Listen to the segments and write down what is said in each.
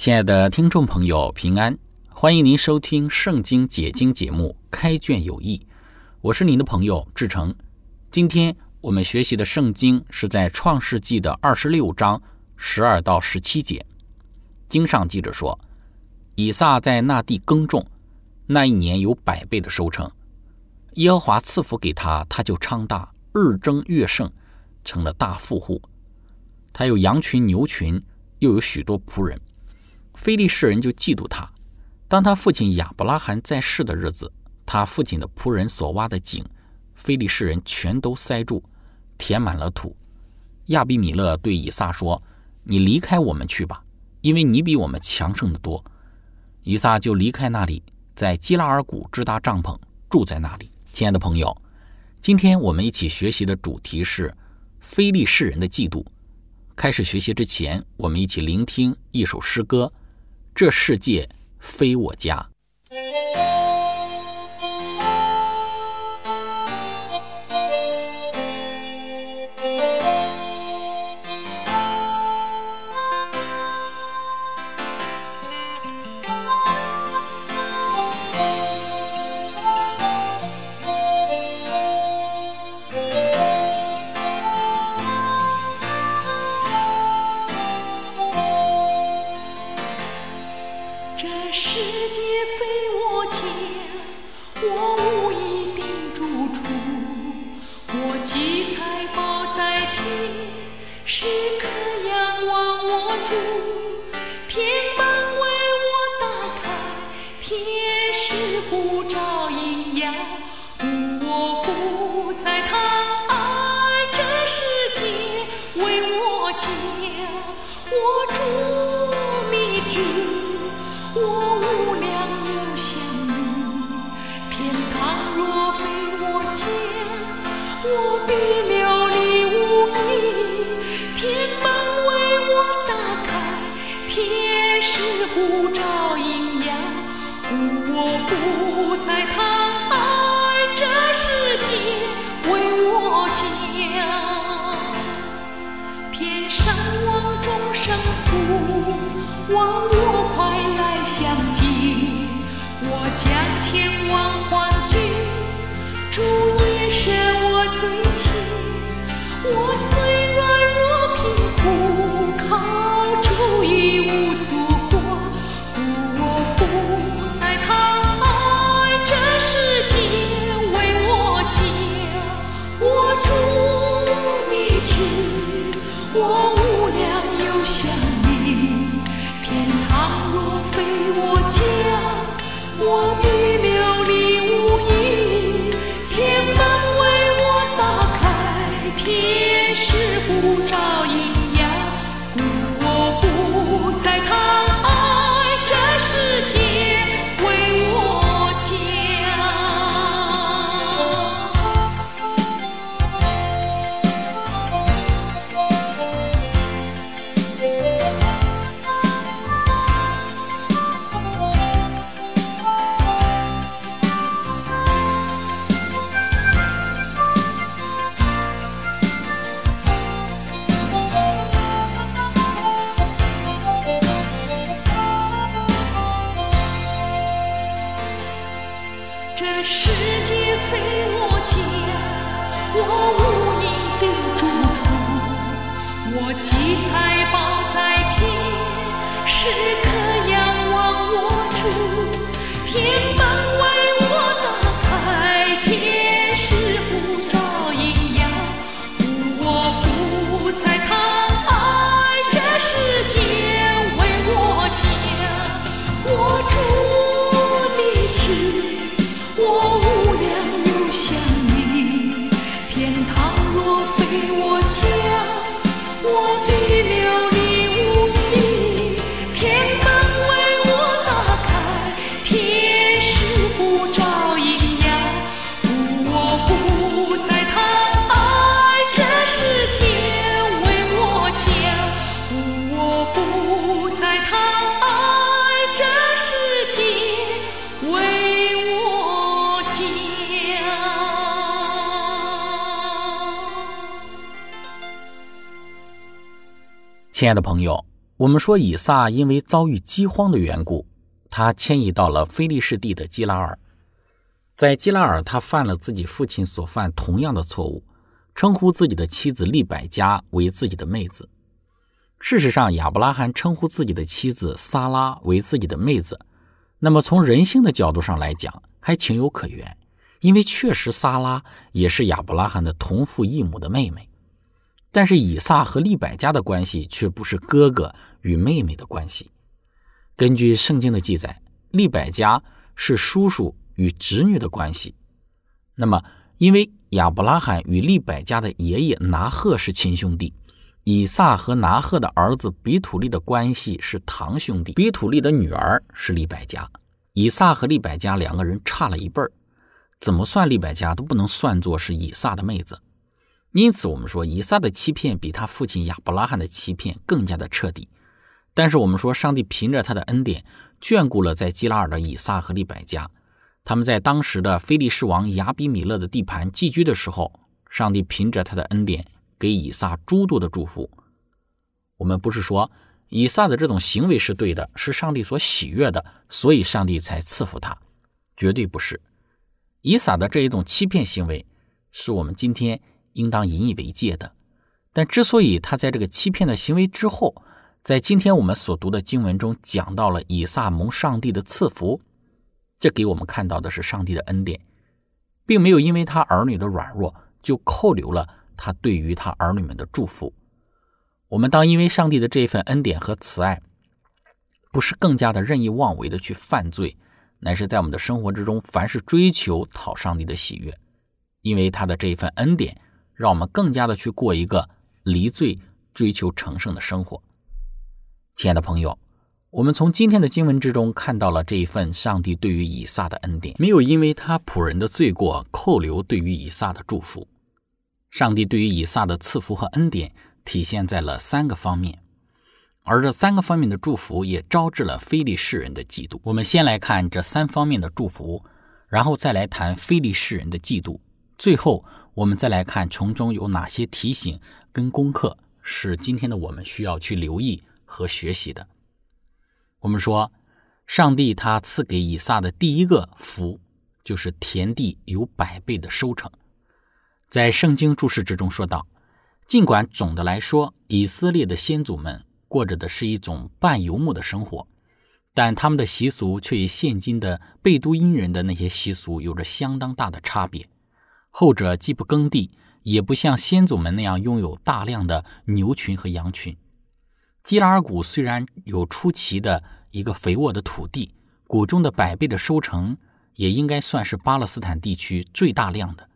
亲爱的听众朋友，平安！欢迎您收听《圣经解经》节目《开卷有益》，我是您的朋友志成。今天我们学习的圣经是在《创世纪》的二十六章十二到十七节。经上记着说，以撒在那地耕种，那一年有百倍的收成。耶和华赐福给他，他就昌大，日增月盛，成了大富户。他有羊群、牛群，又有许多仆人。非利士人就嫉妒他。当他父亲亚伯拉罕在世的日子，他父亲的仆人所挖的井，非利士人全都塞住，填满了土。亚比米勒对以撒说：“你离开我们去吧，因为你比我们强盛的多。”以撒就离开那里，在基拉尔谷支搭帐篷，住在那里。亲爱的朋友，今天我们一起学习的主题是非利士人的嫉妒。开始学习之前，我们一起聆听一首诗歌。这世界非我家。七彩宝在天，时刻仰望我主，天。亲爱的朋友，我们说以撒因为遭遇饥荒的缘故，他迁移到了菲利士地的基拉尔。在基拉尔，他犯了自己父亲所犯同样的错误，称呼自己的妻子利百加为自己的妹子。事实上，亚伯拉罕称呼自己的妻子撒拉为自己的妹子，那么从人性的角度上来讲，还情有可原，因为确实撒拉也是亚伯拉罕的同父异母的妹妹。但是以撒和利百加的关系却不是哥哥与妹妹的关系。根据圣经的记载，利百加是叔叔与侄女的关系。那么，因为亚伯拉罕与利百加的爷爷拿赫是亲兄弟，以撒和拿赫的儿子比土利的关系是堂兄弟。比土利的女儿是利百加，以撒和利百加两个人差了一辈儿，怎么算利百加都不能算作是以撒的妹子。因此，我们说以撒的欺骗比他父亲亚伯拉罕的欺骗更加的彻底。但是，我们说上帝凭着他的恩典眷顾了在基拉尔的以撒和利百加。他们在当时的非利士王亚比米勒的地盘寄居的时候，上帝凭着他的恩典给以撒诸多的祝福。我们不是说以撒的这种行为是对的，是上帝所喜悦的，所以上帝才赐福他，绝对不是。以撒的这一种欺骗行为，是我们今天。应当引以为戒的，但之所以他在这个欺骗的行为之后，在今天我们所读的经文中讲到了以撒蒙上帝的赐福，这给我们看到的是上帝的恩典，并没有因为他儿女的软弱就扣留了他对于他儿女们的祝福。我们当因为上帝的这一份恩典和慈爱，不是更加的任意妄为的去犯罪，乃是在我们的生活之中，凡是追求讨上帝的喜悦，因为他的这一份恩典。让我们更加的去过一个离罪、追求成圣的生活。亲爱的朋友，我们从今天的经文之中看到了这一份上帝对于以撒的恩典，没有因为他仆人的罪过扣留对于以撒的祝福。上帝对于以撒的赐福和恩典体现在了三个方面，而这三个方面的祝福也招致了非利士人的嫉妒。我们先来看这三方面的祝福，然后再来谈非利士人的嫉妒，最后。我们再来看从中有哪些提醒跟功课是今天的我们需要去留意和学习的。我们说，上帝他赐给以撒的第一个福，就是田地有百倍的收成。在圣经注释之中说道，尽管总的来说，以色列的先祖们过着的是一种半游牧的生活，但他们的习俗却与现今的贝都因人的那些习俗有着相当大的差别。后者既不耕地，也不像先祖们那样拥有大量的牛群和羊群。基拉尔谷虽然有出奇的一个肥沃的土地，谷中的百倍的收成也应该算是巴勒斯坦地区最大量的，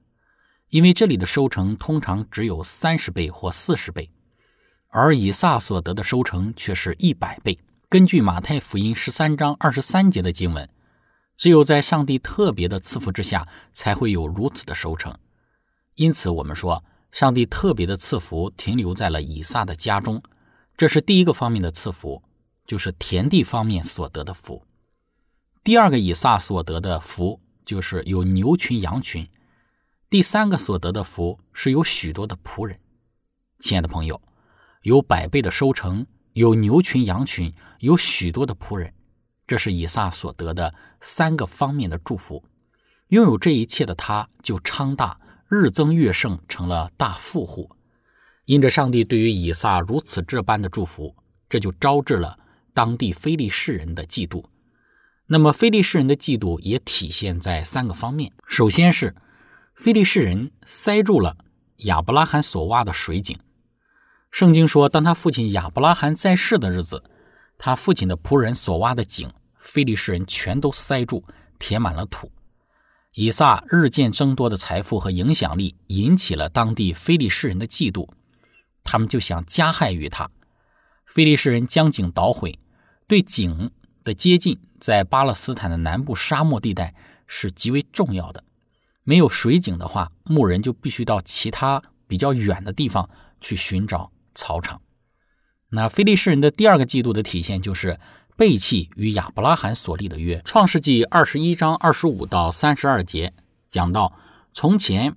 因为这里的收成通常只有三十倍或四十倍，而以撒所得的收成却是一百倍。根据马太福音十三章二十三节的经文。只有在上帝特别的赐福之下，才会有如此的收成。因此，我们说，上帝特别的赐福停留在了以撒的家中，这是第一个方面的赐福，就是田地方面所得的福。第二个以撒所得的福，就是有牛群羊群。第三个所得的福，是有许多的仆人。亲爱的朋友，有百倍的收成，有牛群羊群，有许多的仆人。这是以撒所得的三个方面的祝福，拥有这一切的他，就昌大，日增月盛，成了大富户。因着上帝对于以撒如此这般的祝福，这就招致了当地非利士人的嫉妒。那么，非利士人的嫉妒也体现在三个方面。首先是非利士人塞住了亚伯拉罕所挖的水井。圣经说，当他父亲亚伯拉罕在世的日子，他父亲的仆人所挖的井，非利士人全都塞住，填满了土。以撒日渐增多的财富和影响力，引起了当地非利士人的嫉妒，他们就想加害于他。非利士人将井捣毁，对井的接近。在巴勒斯坦的南部沙漠地带是极为重要的。没有水井的话，牧人就必须到其他比较远的地方去寻找草场。那非利士人的第二个季度的体现就是背弃与亚伯拉罕所立的约。创世纪二十一章二十五到三十二节讲到，从前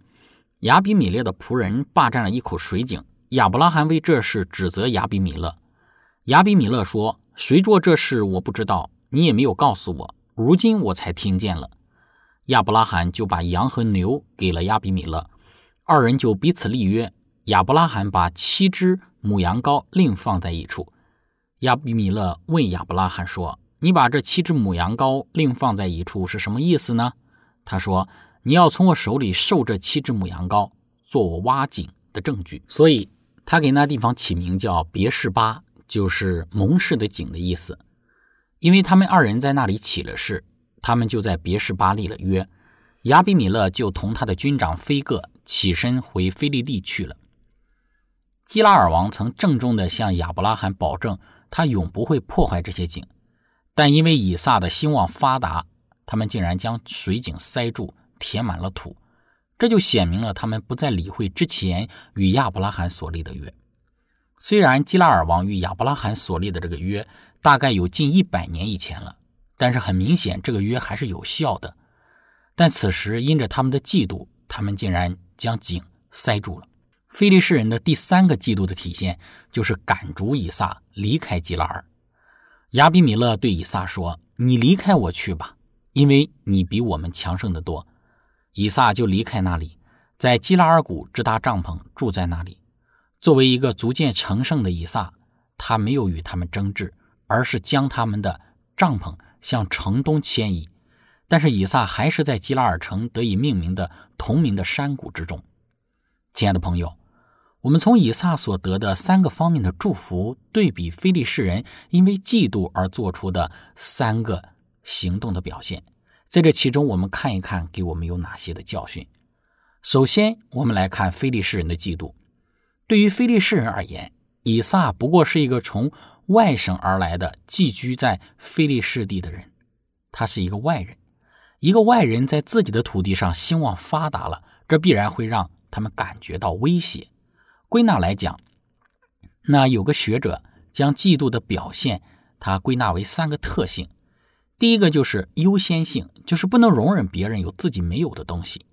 亚比米勒的仆人霸占了一口水井，亚伯拉罕为这事指责亚比米勒。亚比米勒说：“谁做这事，我不知道。”你也没有告诉我，如今我才听见了。亚伯拉罕就把羊和牛给了亚比米勒，二人就彼此立约。亚伯拉罕把七只母羊羔另放在一处。亚比米勒问亚伯拉罕说：“你把这七只母羊羔另放在一处是什么意思呢？”他说：“你要从我手里受这七只母羊羔，做我挖井的证据。”所以他给那地方起名叫别是巴，就是蒙氏的井的意思。因为他们二人在那里起了誓，他们就在别是巴立了约。亚比米勒就同他的军长菲戈起身回菲利地去了。基拉尔王曾郑重地向亚伯拉罕保证，他永不会破坏这些井，但因为以撒的兴旺发达，他们竟然将水井塞住，填满了土，这就显明了他们不再理会之前与亚伯拉罕所立的约。虽然基拉尔王与亚伯拉罕所立的这个约。大概有近一百年以前了，但是很明显，这个约还是有效的。但此时因着他们的嫉妒，他们竟然将井塞住了。非利士人的第三个嫉妒的体现，就是赶逐以撒离开基拉尔。亚比米勒对以撒说：“你离开我去吧，因为你比我们强盛的多。”以撒就离开那里，在基拉尔谷支搭帐篷，住在那里。作为一个逐渐成圣的以撒，他没有与他们争执。而是将他们的帐篷向城东迁移，但是以撒还是在基拉尔城得以命名的同名的山谷之中。亲爱的朋友，我们从以撒所得的三个方面的祝福，对比非利士人因为嫉妒而做出的三个行动的表现，在这其中，我们看一看给我们有哪些的教训。首先，我们来看非利士人的嫉妒。对于非利士人而言，以撒不过是一个从外省而来的寄居在菲利士地的人，他是一个外人。一个外人在自己的土地上兴旺发达了，这必然会让他们感觉到威胁。归纳来讲，那有个学者将嫉妒的表现，他归纳为三个特性。第一个就是优先性，就是不能容忍别人有自己没有的东西。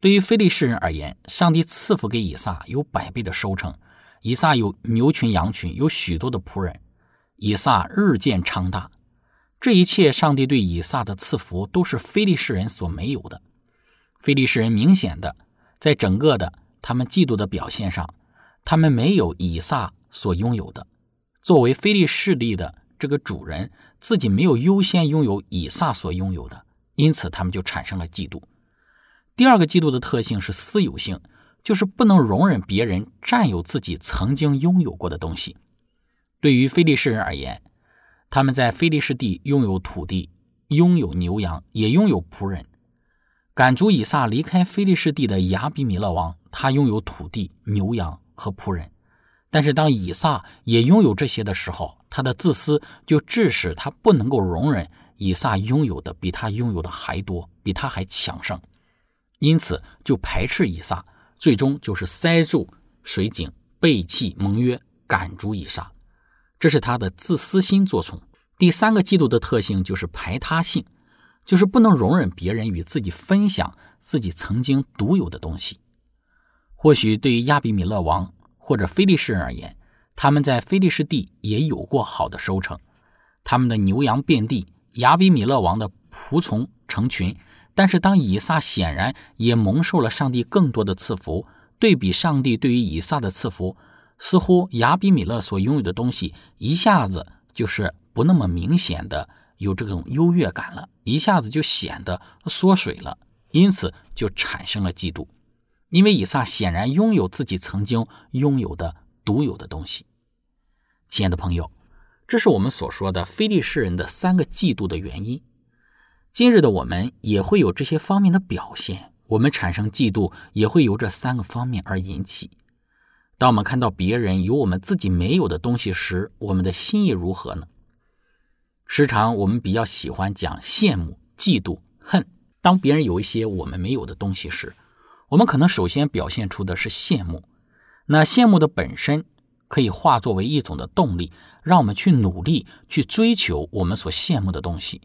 对于非利士人而言，上帝赐福给以撒有百倍的收成，以撒有牛群羊群，有许多的仆人。以撒日渐昌大，这一切，上帝对以撒的赐福都是非利士人所没有的。非利士人明显的在整个的他们嫉妒的表现上，他们没有以撒所拥有的。作为非利士地的这个主人，自己没有优先拥有以撒所拥有的，因此他们就产生了嫉妒。第二个嫉妒的特性是私有性，就是不能容忍别人占有自己曾经拥有过的东西。对于非利士人而言，他们在非利士地拥有土地，拥有牛羊，也拥有仆人。赶逐以撒离开非利士地的亚比米勒王，他拥有土地、牛羊和仆人。但是当以撒也拥有这些的时候，他的自私就致使他不能够容忍以撒拥有的比他拥有的还多，比他还强盛，因此就排斥以撒，最终就是塞住水井，背弃盟约，赶逐以撒。这是他的自私心作祟。第三个嫉妒的特性就是排他性，就是不能容忍别人与自己分享自己曾经独有的东西。或许对于亚比米勒王或者非利士人而言，他们在非利士地也有过好的收成，他们的牛羊遍地，亚比米勒王的仆从成群。但是当以撒显然也蒙受了上帝更多的赐福，对比上帝对于以撒的赐福。似乎亚比米勒所拥有的东西一下子就是不那么明显的有这种优越感了，一下子就显得缩水了，因此就产生了嫉妒。因为以撒显然拥有自己曾经拥有的独有的东西。亲爱的朋友，这是我们所说的非利士人的三个嫉妒的原因。今日的我们也会有这些方面的表现，我们产生嫉妒也会由这三个方面而引起。当我们看到别人有我们自己没有的东西时，我们的心意如何呢？时常我们比较喜欢讲羡慕、嫉妒、恨。当别人有一些我们没有的东西时，我们可能首先表现出的是羡慕，那羡慕的本身可以化作为一种的动力，让我们去努力去追求我们所羡慕的东西。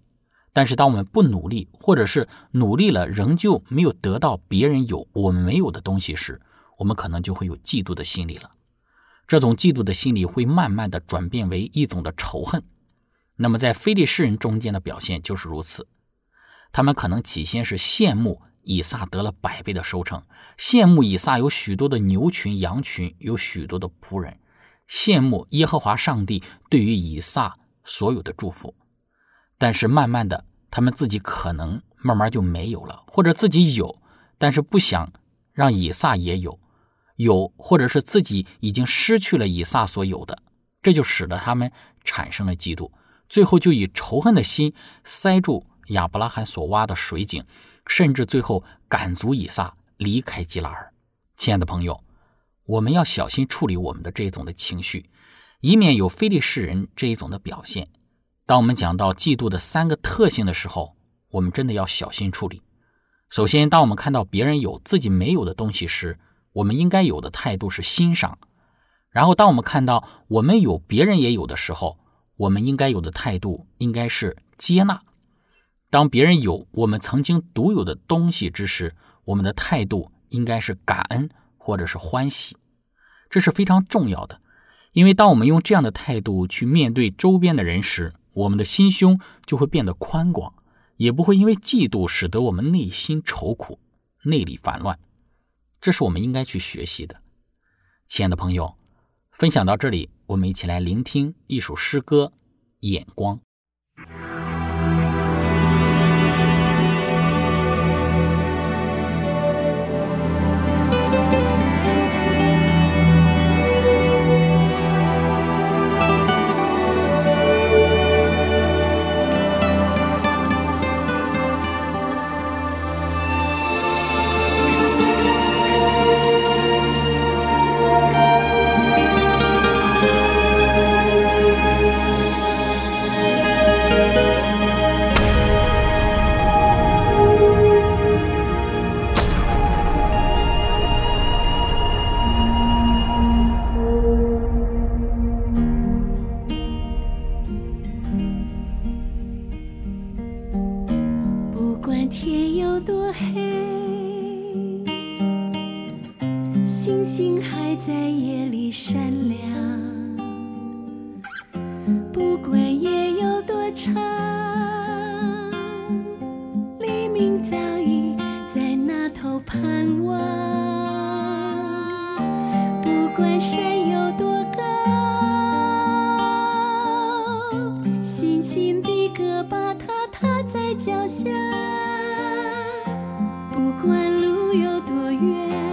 但是，当我们不努力，或者是努力了仍旧没有得到别人有我们没有的东西时，我们可能就会有嫉妒的心理了。这种嫉妒的心理会慢慢的转变为一种的仇恨。那么，在非利士人中间的表现就是如此，他们可能起先是羡慕。以撒得了百倍的收成，羡慕以撒有许多的牛群、羊群，有许多的仆人，羡慕耶和华上帝对于以撒所有的祝福。但是慢慢的，他们自己可能慢慢就没有了，或者自己有，但是不想让以撒也有，有或者是自己已经失去了以撒所有的，这就使得他们产生了嫉妒，最后就以仇恨的心塞住亚伯拉罕所挖的水井。甚至最后赶足以撒离开基拉尔。亲爱的朋友，我们要小心处理我们的这一种的情绪，以免有非利士人这一种的表现。当我们讲到嫉妒的三个特性的时候，我们真的要小心处理。首先，当我们看到别人有自己没有的东西时，我们应该有的态度是欣赏；然后，当我们看到我们有别人也有的时候，我们应该有的态度应该是接纳。当别人有我们曾经独有的东西之时，我们的态度应该是感恩或者是欢喜，这是非常重要的。因为当我们用这样的态度去面对周边的人时，我们的心胸就会变得宽广，也不会因为嫉妒使得我们内心愁苦、内里烦乱。这是我们应该去学习的。亲爱的朋友，分享到这里，我们一起来聆听一首诗歌《眼光》。有多远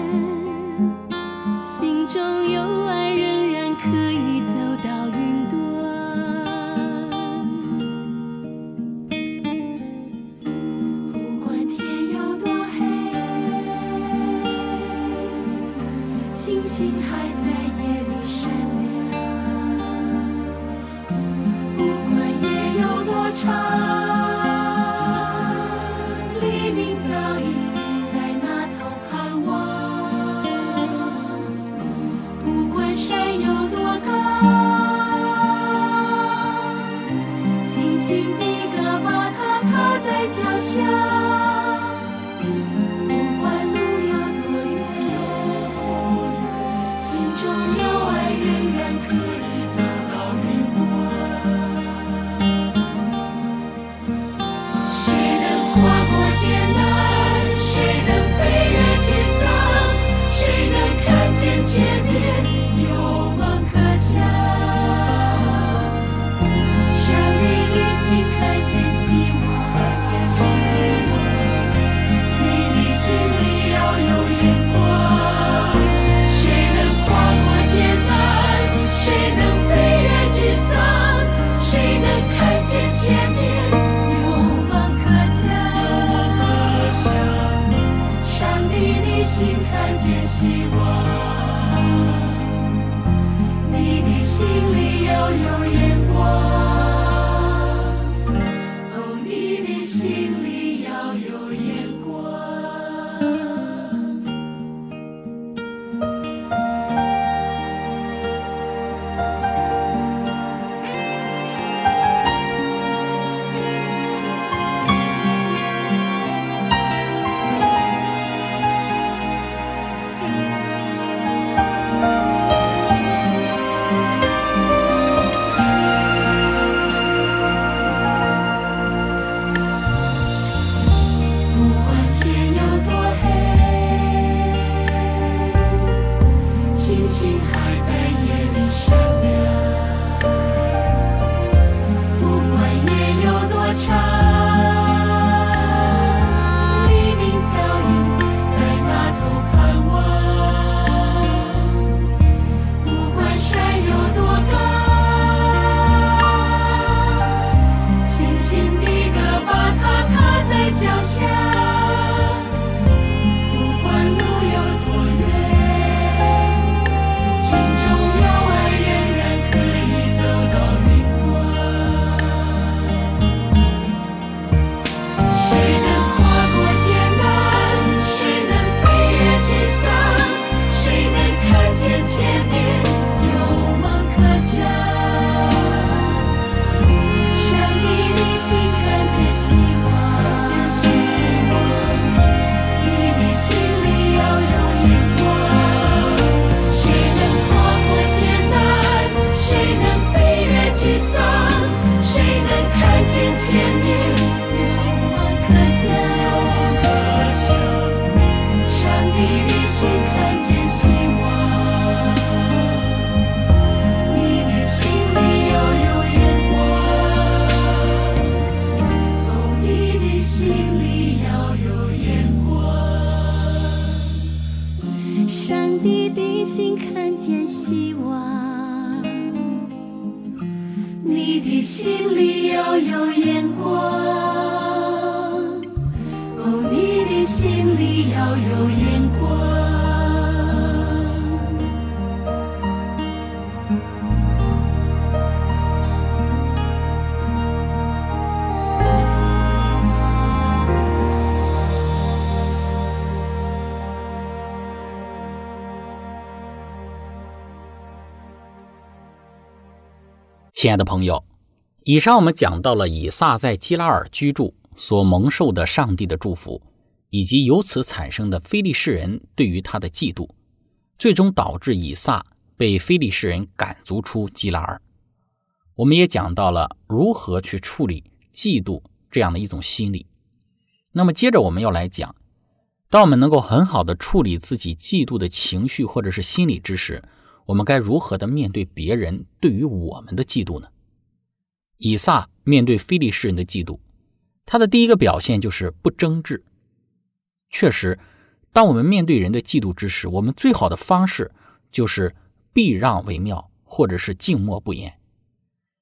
看见希望，你的心里要有。亲爱的朋友，以上我们讲到了以撒在基拉尔居住所蒙受的上帝的祝福，以及由此产生的非利士人对于他的嫉妒，最终导致以撒被非利士人赶逐出基拉尔。我们也讲到了如何去处理嫉妒这样的一种心理。那么接着我们要来讲，当我们能够很好的处理自己嫉妒的情绪或者是心理之时，我们该如何的面对别人对于我们的嫉妒呢？以撒面对非利士人的嫉妒，他的第一个表现就是不争执。确实，当我们面对人的嫉妒之时，我们最好的方式就是避让为妙，或者是静默不言。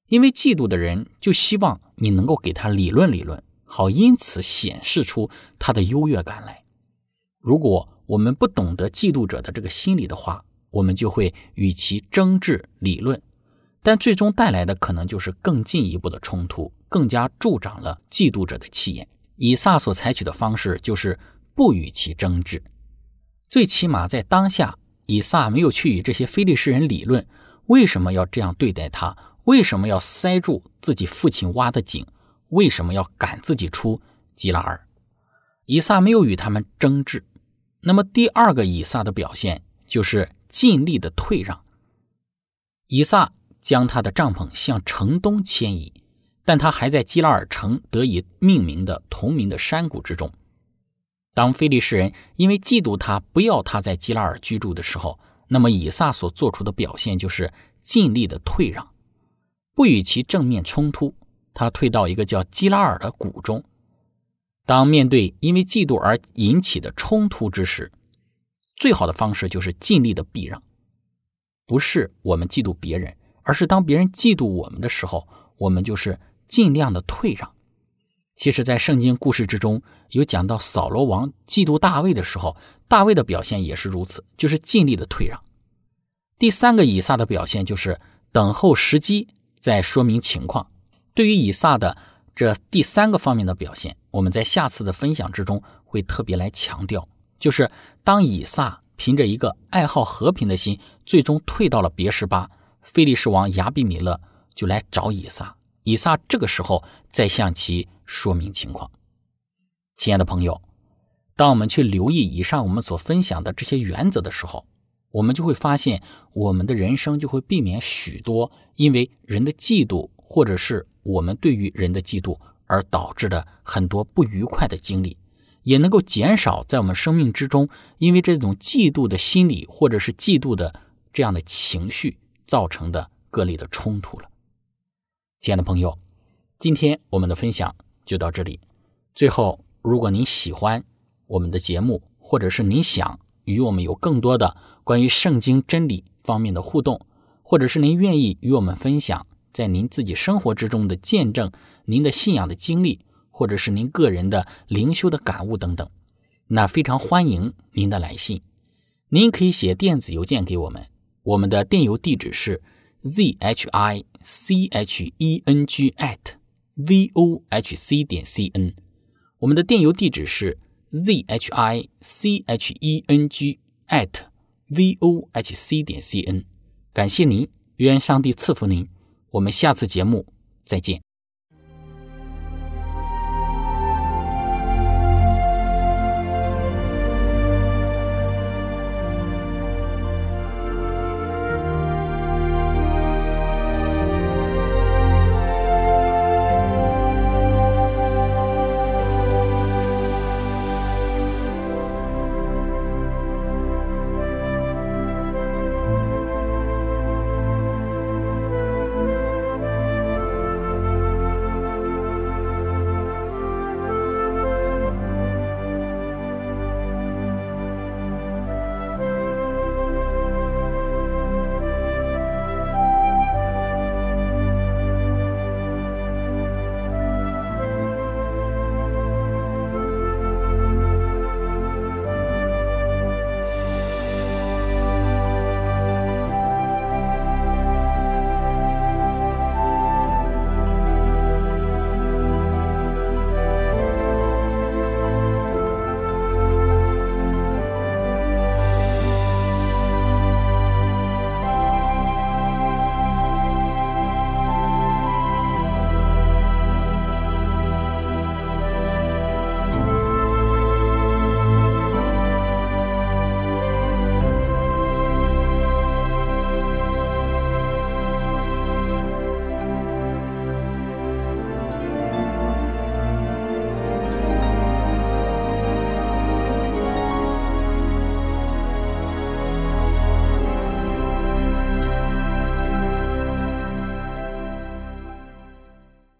因为嫉妒的人就希望你能够给他理论理论，好因此显示出他的优越感来。如果我们不懂得嫉妒者的这个心理的话，我们就会与其争执理论，但最终带来的可能就是更进一步的冲突，更加助长了嫉妒者的气焰。以撒所采取的方式就是不与其争执，最起码在当下，以撒没有去与这些非利士人理论为什么要这样对待他，为什么要塞住自己父亲挖的井，为什么要赶自己出基拉尔。以撒没有与他们争执。那么第二个以撒的表现就是。尽力的退让。以撒将他的帐篷向城东迁移，但他还在基拉尔城得以命名的同名的山谷之中。当非利士人因为嫉妒他不要他在基拉尔居住的时候，那么以撒所做出的表现就是尽力的退让，不与其正面冲突。他退到一个叫基拉尔的谷中。当面对因为嫉妒而引起的冲突之时，最好的方式就是尽力的避让，不是我们嫉妒别人，而是当别人嫉妒我们的时候，我们就是尽量的退让。其实，在圣经故事之中，有讲到扫罗王嫉妒大卫的时候，大卫的表现也是如此，就是尽力的退让。第三个以撒的表现就是等候时机再说明情况。对于以撒的这第三个方面的表现，我们在下次的分享之中会特别来强调。就是当以撒凭着一个爱好和平的心，最终退到了别什巴，菲利士王亚比米勒就来找以撒，以撒这个时候再向其说明情况。亲爱的朋友，当我们去留意以上我们所分享的这些原则的时候，我们就会发现，我们的人生就会避免许多因为人的嫉妒，或者是我们对于人的嫉妒而导致的很多不愉快的经历。也能够减少在我们生命之中，因为这种嫉妒的心理或者是嫉妒的这样的情绪造成的各类的冲突了。亲爱的朋友，今天我们的分享就到这里。最后，如果您喜欢我们的节目，或者是您想与我们有更多的关于圣经真理方面的互动，或者是您愿意与我们分享在您自己生活之中的见证，您的信仰的经历。或者是您个人的灵修的感悟等等，那非常欢迎您的来信。您可以写电子邮件给我们，我们的电邮地址是 z h i c h e n g at v o h c 点 c n。我们的电邮地址是 z h i c h e n g at v o h c 点 c n。感谢您，愿上帝赐福您。我们下次节目再见。